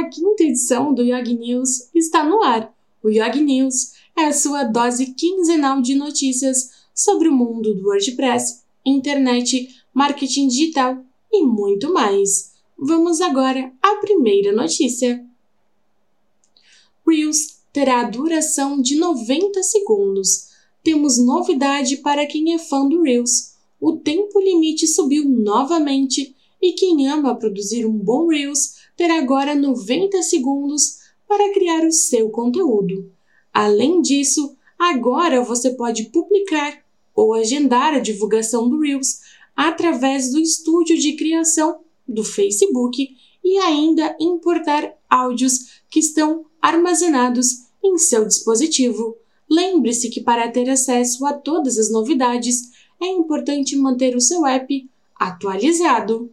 A quinta edição do Yog News está no ar. O Yog News é a sua dose quinzenal de notícias sobre o mundo do WordPress, internet, marketing digital e muito mais. Vamos agora à primeira notícia. Reels terá duração de 90 segundos. Temos novidade para quem é fã do Reels. O tempo limite subiu novamente e quem ama produzir um bom Reels terá agora 90 segundos para criar o seu conteúdo. Além disso, agora você pode publicar ou agendar a divulgação do Reels através do estúdio de criação do Facebook e ainda importar áudios que estão armazenados em seu dispositivo. Lembre-se que para ter acesso a todas as novidades é importante manter o seu app atualizado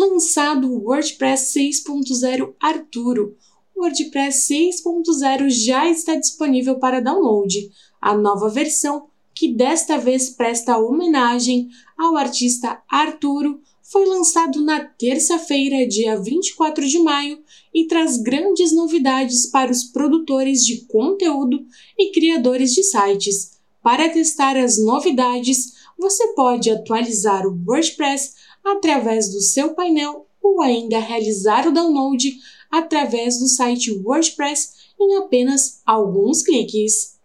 lançado o WordPress 6.0 Arturo. O WordPress 6.0 já está disponível para download. A nova versão, que desta vez presta homenagem ao artista Arturo, foi lançado na terça-feira, dia 24 de maio, e traz grandes novidades para os produtores de conteúdo e criadores de sites. Para testar as novidades, você pode atualizar o WordPress através do seu painel ou ainda realizar o download através do site WordPress em apenas alguns cliques.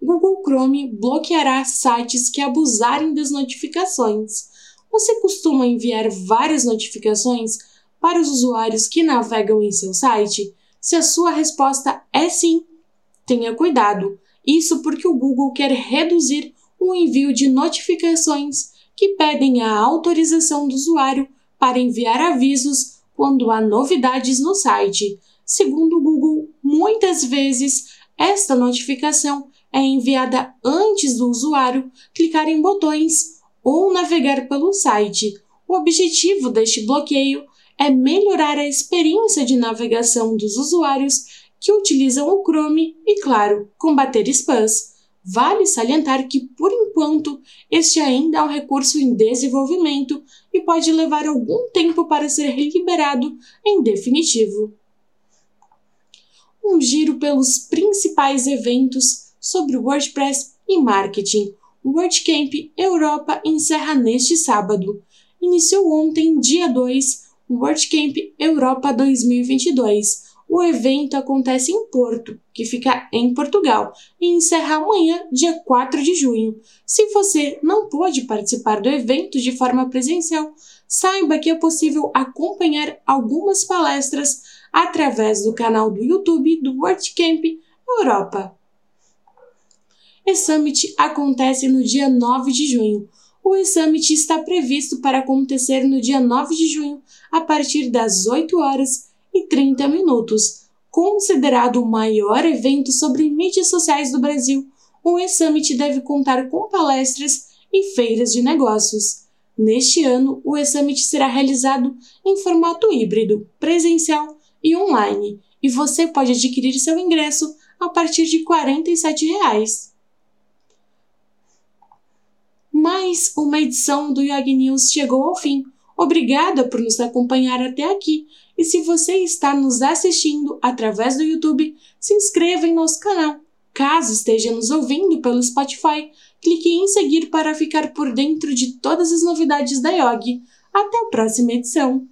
Google Chrome bloqueará sites que abusarem das notificações. Você costuma enviar várias notificações para os usuários que navegam em seu site? Se a sua resposta é sim, tenha cuidado. Isso porque o Google quer reduzir o envio de notificações que pedem a autorização do usuário para enviar avisos quando há novidades no site. Segundo o Google, muitas vezes esta notificação é enviada antes do usuário clicar em botões ou navegar pelo site. O objetivo deste bloqueio é melhorar a experiência de navegação dos usuários que utilizam o Chrome e, claro, combater spams. Vale salientar que, por enquanto, este ainda é um recurso em desenvolvimento e pode levar algum tempo para ser liberado em definitivo. Um giro pelos principais eventos sobre WordPress e marketing. O WordCamp Europa encerra neste sábado. Iniciou ontem, dia 2, o WordCamp Europa 2022 o evento acontece em Porto, que fica em Portugal, e encerra amanhã, dia 4 de junho. Se você não pôde participar do evento de forma presencial, saiba que é possível acompanhar algumas palestras através do canal do YouTube do WordCamp Europa. O Summit acontece no dia 9 de junho. O E-Summit está previsto para acontecer no dia 9 de junho, a partir das 8 horas e 30 minutos. Considerado o maior evento sobre mídias sociais do Brasil, o E-Summit deve contar com palestras e feiras de negócios. Neste ano, o E-Summit será realizado em formato híbrido, presencial e online, e você pode adquirir seu ingresso a partir de 47 reais. Mais uma edição do Yog News chegou ao fim. Obrigada por nos acompanhar até aqui e se você está nos assistindo através do YouTube, se inscreva em nosso canal. Caso esteja nos ouvindo pelo Spotify, clique em seguir para ficar por dentro de todas as novidades da Yogi. Até a próxima edição!